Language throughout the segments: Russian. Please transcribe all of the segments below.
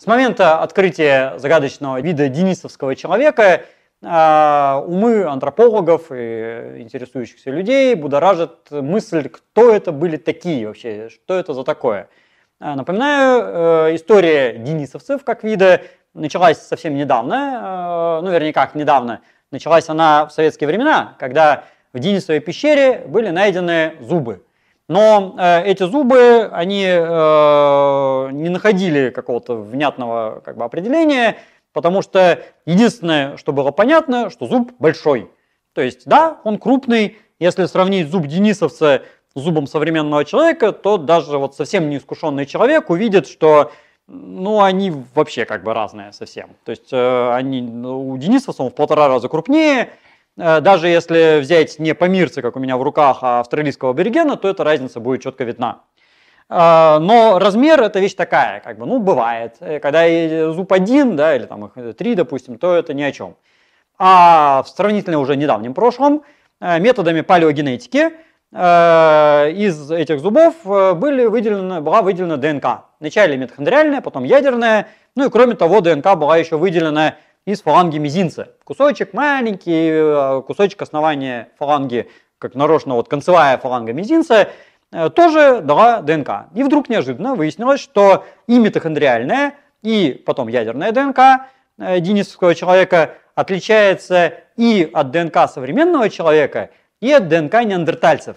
С момента открытия загадочного вида денисовского человека а, умы антропологов и интересующихся людей будоражит мысль, кто это были такие вообще, что это за такое. А, напоминаю, э, история денисовцев как вида началась совсем недавно, э, ну вернее как недавно, началась она в советские времена, когда в Денисовой пещере были найдены зубы. Но э, эти зубы, они не находили какого-то внятного как бы, определения, Потому что единственное, что было понятно, что зуб большой. То есть, да, он крупный. Если сравнить зуб денисовца с зубом современного человека, то даже вот совсем неискушенный человек увидит, что ну, они вообще как бы разные совсем. То есть э, они, у денисовца он в полтора раза крупнее. Э, даже если взять не помирца, как у меня в руках, а австралийского аборигена, то эта разница будет четко видна. А, но размер это вещь такая, как бы, ну, бывает. Э, когда зуб один, да, или там их три, допустим, то это ни о чем. А в сравнительно уже недавнем прошлом э, методами палеогенетики э, из этих зубов были выделены, была выделена ДНК. Вначале митохондриальная, потом ядерная. Ну и кроме того, ДНК была еще выделена из фаланги мизинца. Кусочек маленький, кусочек основания фаланги, как нарочно вот концевая фаланга мизинца – Э, тоже дала ДНК. И вдруг неожиданно выяснилось, что и митохондриальная, и потом ядерная ДНК э, денисовского человека отличается и от ДНК современного человека, и от ДНК неандертальцев.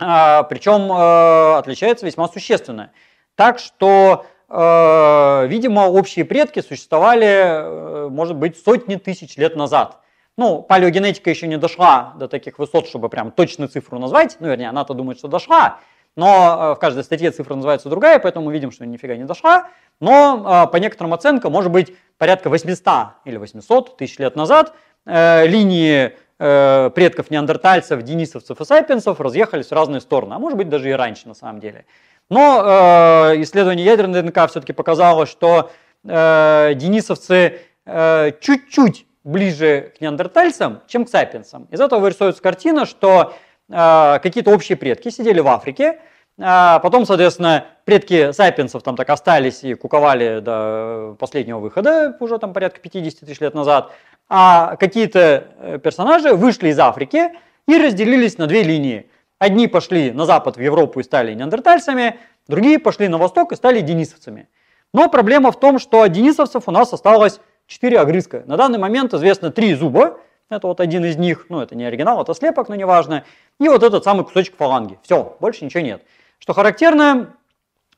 А, причем э, отличается весьма существенно. Так что, видимо, общие предки существовали, может быть, сотни тысяч лет назад – ну, палеогенетика еще не дошла до таких высот, чтобы прям точную цифру назвать. Ну, вернее, она-то думает, что дошла. Но э, в каждой статье цифра называется другая, поэтому мы видим, что нифига не дошла. Но э, по некоторым оценкам, может быть, порядка 800 или 800 тысяч лет назад э, предков неандертальцев, денисовцев и сапиенсов разъехались в разные стороны, а может быть даже и раньше на самом деле. Но э, исследование ядерной ДНК все-таки показало, что э, денисовцы э, чуть-чуть ближе к неандертальцам, чем к сапиенсам. Из этого вырисовывается картина, что э, какие-то общие предки сидели в Африке, а потом, соответственно, предки сапиенсов там так остались и куковали до последнего выхода, уже там порядка 50 тысяч лет назад, а какие-то э, персонажи вышли из Африки и разделились на две линии. Одни пошли на запад в Европу и стали неандертальцами, другие пошли на восток и стали денисовцами. Но проблема в том, что денисовцев у нас осталось 4 огрызка. На данный момент известно 3 зуба, это вот один из них, ну это не оригинал, это слепок, но неважно. И вот этот самый кусочек фаланги. Все, больше ничего нет. Что характерно,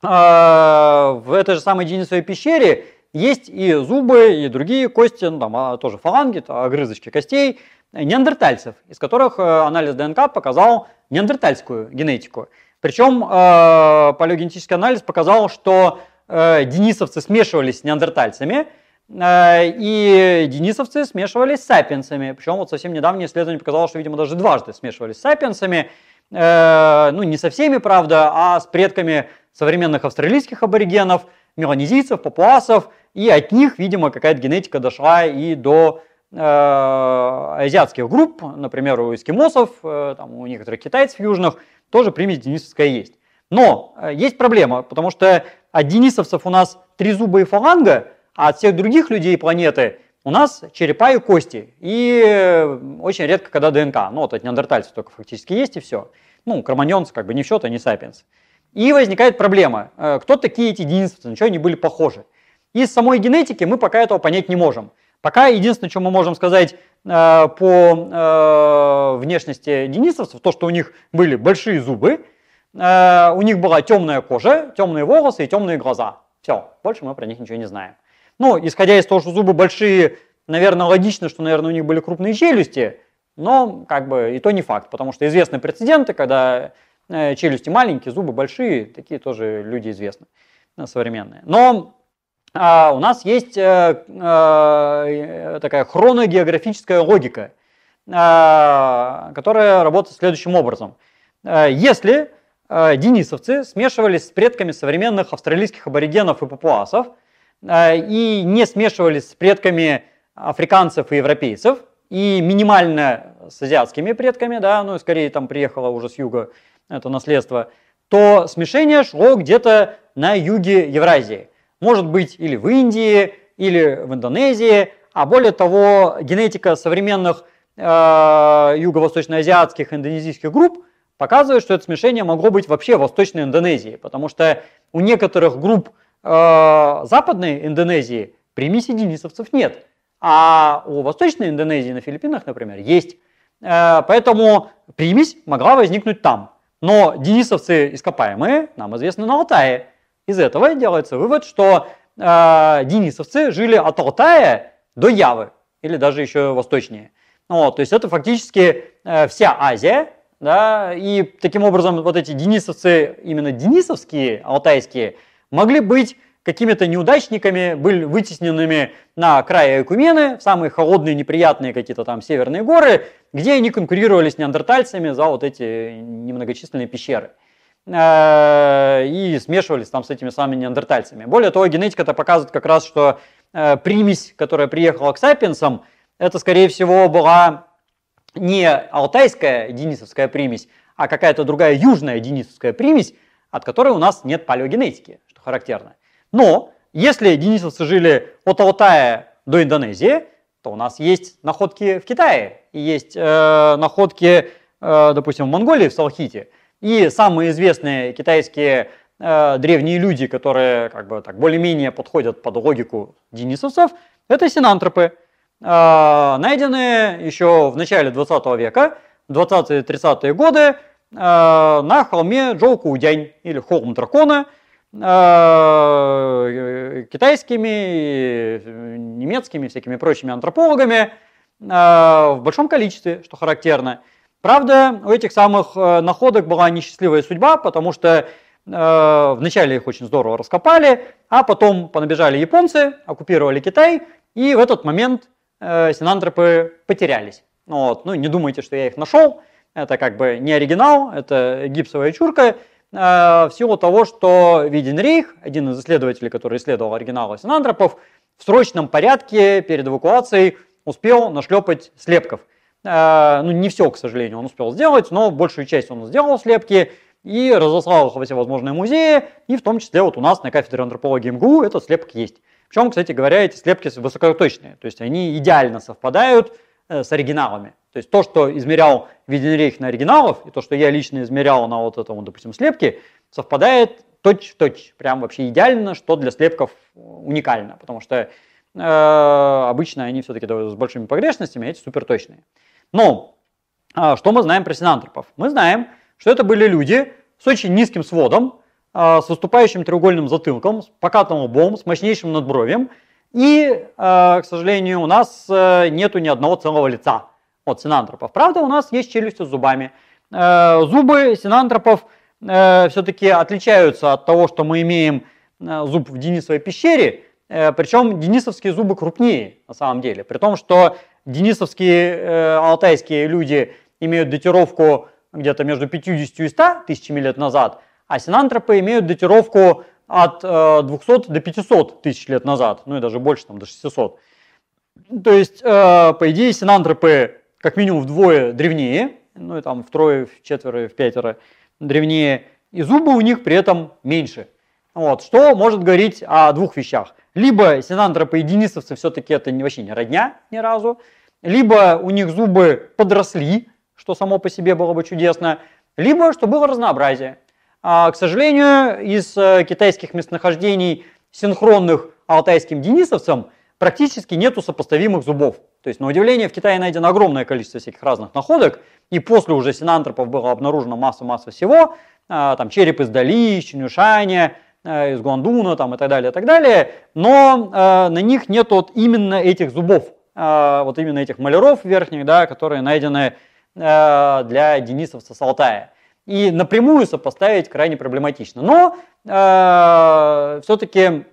а, в этой же самой Денисовой пещере есть и зубы, и другие кости, ну, там а, тоже фаланги, огрызочки костей неандертальцев, из которых э, анализ ДНК показал неандертальскую генетику. Причем э, палеогенетический анализ показал, что э, денисовцы смешивались с неандертальцами, Э, и денисовцы смешивались с сапиенсами. Причем вот совсем недавнее исследование показало, что, видимо, даже дважды смешивались с сапиенсами. Э, ну, не со всеми, правда, а с предками современных австралийских аборигенов, меланезийцев, папуасов. И от них, видимо, какая-то генетика дошла и до э, азиатских групп, например, у эскимосов, там, у некоторых китайцев южных, тоже примесь денисовская есть. Но есть проблема, потому что от денисовцев у нас и фаланга – а от всех других людей планеты у нас черепа и кости. И э, очень редко, когда ДНК. Ну, вот от неандертальцев только фактически есть и все. Ну, кроманьонцы как бы не в счет, а не сапиенс. И возникает проблема. Э, кто такие эти денисовцы, на что они были похожи? Из самой генетики мы пока этого понять не можем. Пока единственное, что мы можем сказать э, по э, внешности денисовцев, то, что у них были большие зубы, э, у них была темная кожа, темные волосы и темные глаза. Все, больше мы про них ничего не знаем. Ну, исходя из того, что зубы большие, наверное, логично, что, наверное, у них были крупные челюсти, но как бы и то не факт, потому что известны прецеденты, когда э, челюсти маленькие, зубы большие, такие тоже люди известны, э, современные. Но у нас есть а, а, такая хроногеографическая логика, а, которая работает следующим образом. А, если а, денисовцы смешивались с предками современных австралийских аборигенов и папуасов, Э, и не смешивались с предками африканцев и европейцев, и минимально с азиатскими предками, да, ну, скорее там приехало уже с юга это наследство, то смешение шло где-то на юге Евразии. Может быть или в Индии, или в Индонезии, а более того, генетика современных э, юго-восточноазиатских индонезийских групп показывает, что это смешение могло быть вообще в Восточной Индонезии, потому что у некоторых групп э, Западной Индонезии примеси денисовцев нет, а у Восточной Индонезии на Филиппинах, например, есть. Э, поэтому примесь могла возникнуть там. Но денисовцы ископаемые нам известны на Алтае. Из этого делается вывод, что э, денисовцы жили от Алтая до Явы, или даже еще восточнее. Вот, то есть это фактически э, вся Азия, да, и таким образом вот эти денисовцы, именно денисовские, алтайские, могли быть какими-то неудачниками, были вытесненными на край Экумены, в самые холодные, неприятные какие-то там северные горы, где они конкурировали с неандертальцами за вот эти немногочисленные пещеры. Э, и смешивались там с этими самыми неандертальцами. Более того, генетика это показывает как раз, что э, примесь, которая приехала к сапиенсам, это, скорее всего, была не алтайская денисовская примесь, а какая-то другая южная денисовская примесь, от которой у нас нет палеогенетики, что характерно. Но если денисовцы жили от Алтая до Индонезии, то у нас есть находки в Китае, и есть э, находки, э, допустим, в Монголии, в Салхите. И самые известные китайские э, древние люди, которые как бы так более-менее подходят под логику денисовцев, это синантропы, э, найденные еще в начале 20 века, 20-30-е годы, э, на холме Джоукуудянь или холм дракона – Э, китайскими, немецкими, всякими прочими антропологами э, в большом количестве, что характерно. Правда, у этих самых э, находок была несчастливая судьба, потому что вначале их очень здорово раскопали, а потом понабежали японцы, оккупировали Китай, и в этот момент синантропы потерялись. Вот. Ну, не думайте, что я их нашел, это как бы не оригинал, это гипсовая чурка, Э, в силу того, что Виденрейх, один из исследователей, который исследовал оригиналы синантропов, в срочном порядке перед эвакуацией успел нашлепать слепков. Э, ну, не все, к сожалению, он успел сделать, но большую часть он сделал слепки и разослал их во всевозможные музеи, и в том числе вот у нас на кафедре антропологии МГУ этот слепок есть. Причем, кстати говоря, эти слепки высокоточные, то есть они идеально совпадают э, с оригиналами. То есть то, что измерял Виденрейх на оригиналов, и то, что я лично измерял на вот этом, допустим, слепке, совпадает точь в точь. Прям вообще идеально, что для слепков уникально, потому что э, обычно они все-таки с большими погрешностями, а эти суперточные. Но э, что мы знаем про синантропов? Мы знаем, что это были люди с очень низким сводом, э, с выступающим треугольным затылком, с покатым лбом, с мощнейшим надбровьем, и, э, к сожалению, у нас э, нету ни одного целого лица от синантропов. Правда, у нас есть челюсти с зубами. Э, зубы синантропов э, все-таки отличаются от того, что мы имеем зуб в Денисовой пещере, причем денисовские зубы крупнее на самом деле. При том, что денисовские алтайские люди имеют датировку где-то между 50 и 100 тысячами лет назад, а синантропы имеют датировку от 200 до 500 тысяч лет назад, ну и даже больше, там, до 600. То есть, по идее, синантропы как минимум вдвое древнее, ну и там втрое, в четверо, в пятеро древнее, и зубы у них при этом меньше. Вот, что может говорить о двух вещах. Либо синантропы и денисовцы все-таки это вообще не родня ни разу, либо у них зубы подросли, что само по себе было бы чудесно, либо что было разнообразие. А, к сожалению, из э, китайских местонахождений, синхронных алтайским денисовцам, практически нету сопоставимых зубов. То есть, на удивление, в Китае найдено огромное количество всяких разных находок, и после уже синантропов было обнаружено масса-масса всего, а, там череп из Дали, из Чинюшаня, из Гуандуна там, и так далее, и так далее, но э, на них нет вот именно этих зубов, э, вот именно этих маляров верхних, да, которые найдены э, для денисовца с Алтая. И напрямую сопоставить крайне проблематично. Но э, все-таки э,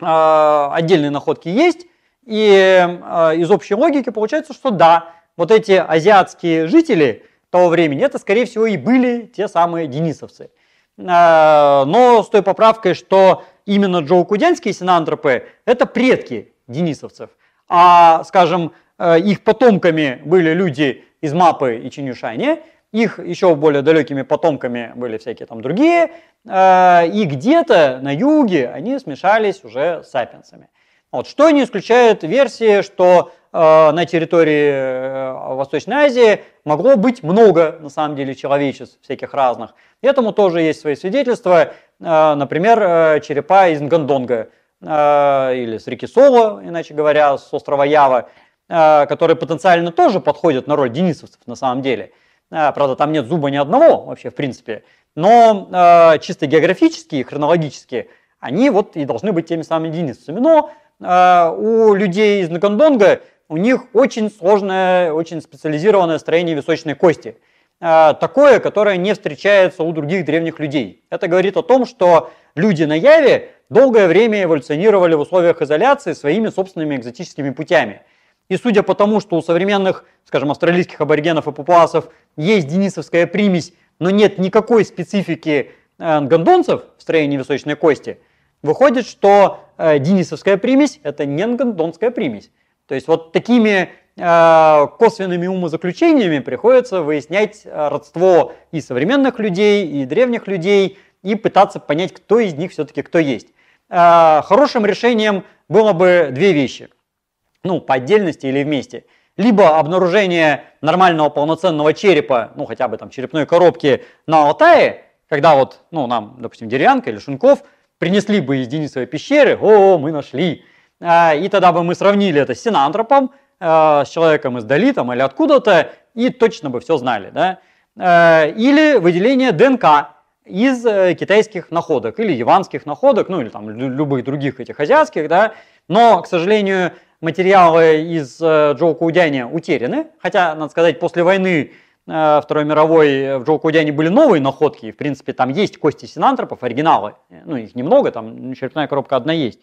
отдельные находки есть, и э, из общей логики получается, что да, вот эти азиатские жители того времени, это, скорее всего, и были те самые денисовцы. Э, но с той поправкой, что именно джоукудянские синантропы – это предки денисовцев. А, скажем, э, их потомками были люди из Мапы и Чинюшани, их еще более далекими потомками были всякие там другие, э, и где-то на юге они смешались уже с сапиенсами. Вот, что не исключает версии, что на территории э, Восточной Азии могло быть много, на самом деле, человечеств всяких разных. Этому тоже есть свои свидетельства. Э, например, э, черепа из Нгандонга э, или с реки Соло, иначе говоря, с острова Ява, которые потенциально тоже подходят на роль денисовцев на самом деле – правда, там нет зуба ни одного вообще, в принципе. Но чисто географически и хронологически они вот и должны быть теми самыми единицами. Но у людей из Накондонга у них очень сложное, очень специализированное строение височной кости. Э, такое, которое не встречается у других древних людей. Это говорит о том, что люди на Яве долгое время эволюционировали в условиях изоляции своими собственными экзотическими путями. И судя по тому, что у современных, скажем, австралийских аборигенов и папуасов есть денисовская примесь, но нет никакой специфики э, гондонцев в строении височной кости, выходит, что э, денисовская примесь – это не гондонская примесь. То есть вот такими э, косвенными умозаключениями приходится выяснять родство и современных людей, и древних людей, и пытаться понять, кто из них все-таки кто есть. Хорошим решением было бы две вещи – ну, по отдельности или вместе. Либо обнаружение нормального полноценного черепа, ну, хотя бы там черепной коробки на Алтае, когда вот, ну, нам, допустим, Деревянка или Шунков принесли бы из Денисовой пещеры, о, мы нашли. А, и тогда бы мы сравнили это с синантропом, а, с человеком из Дали там, или откуда-то, и точно бы все знали. Да? А, или выделение ДНК из э, китайских находок, или яванских находок, ну или там любых других этих азиатских, да, но, к сожалению, материалы из э, Джоукудяня утеряны, хотя, надо сказать, после войны э, Второй мировой в Джоукудяне были новые находки, в принципе, там есть кости синантропов, оригиналы, ну, их немного, там черепная коробка одна есть,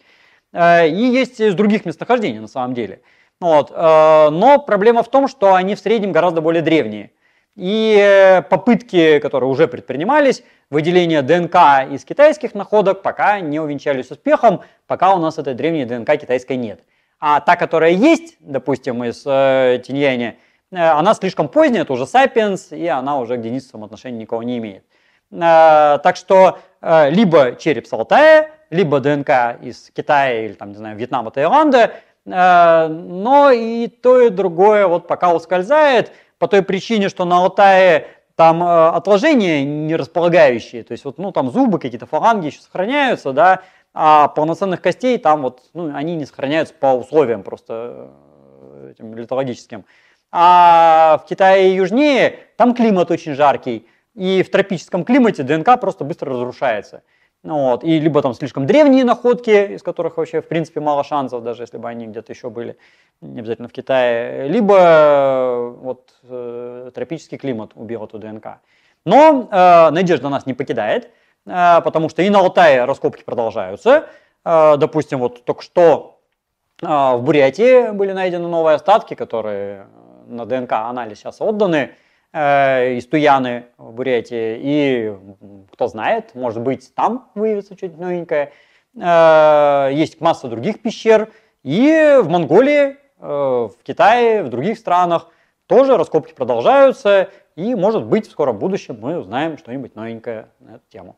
и есть из других местонахождений, на самом деле. Вот. Но проблема в том, что они в среднем гораздо более древние. И попытки, которые уже предпринимались, выделения ДНК из китайских находок пока не увенчались успехом, пока у нас этой древней ДНК китайской нет. А та, которая есть, допустим, из э, Тиньяни, э, она слишком поздняя, это уже Sapiens, и она уже к Денисовым отношения никого не имеет. Э, так что э, либо череп с Алтая, либо ДНК из Китая или, там, не знаю, Вьетнама, Таиланда, э, но и то, и другое вот пока ускользает, по той причине, что на Алтае там э, отложения не располагающие, то есть вот, ну, там зубы, какие-то фаланги еще сохраняются, да, а полноценных костей там вот, ну, они не сохраняются по условиям просто э, этим литологическим. А в Китае южнее там климат очень жаркий, и в тропическом климате ДНК просто быстро разрушается. Ну, вот. И либо там слишком древние находки, из которых вообще в принципе мало шансов, даже если бы они где-то еще были, не обязательно в Китае, либо э, вот, э, тропический климат убил эту ДНК. Но э, надежда нас не покидает. Э, потому что и на Алтае раскопки продолжаются. Э, допустим, вот только что э, в Бурятии были найдены новые остатки, которые на ДНК-анализ сейчас отданы из Туяны в Бурятии. И кто знает, может быть, там выявится что-то новенькое. Есть масса других пещер. И в Монголии, в Китае, в других странах тоже раскопки продолжаются. И, может быть, в скором будущем мы узнаем что-нибудь новенькое на эту тему.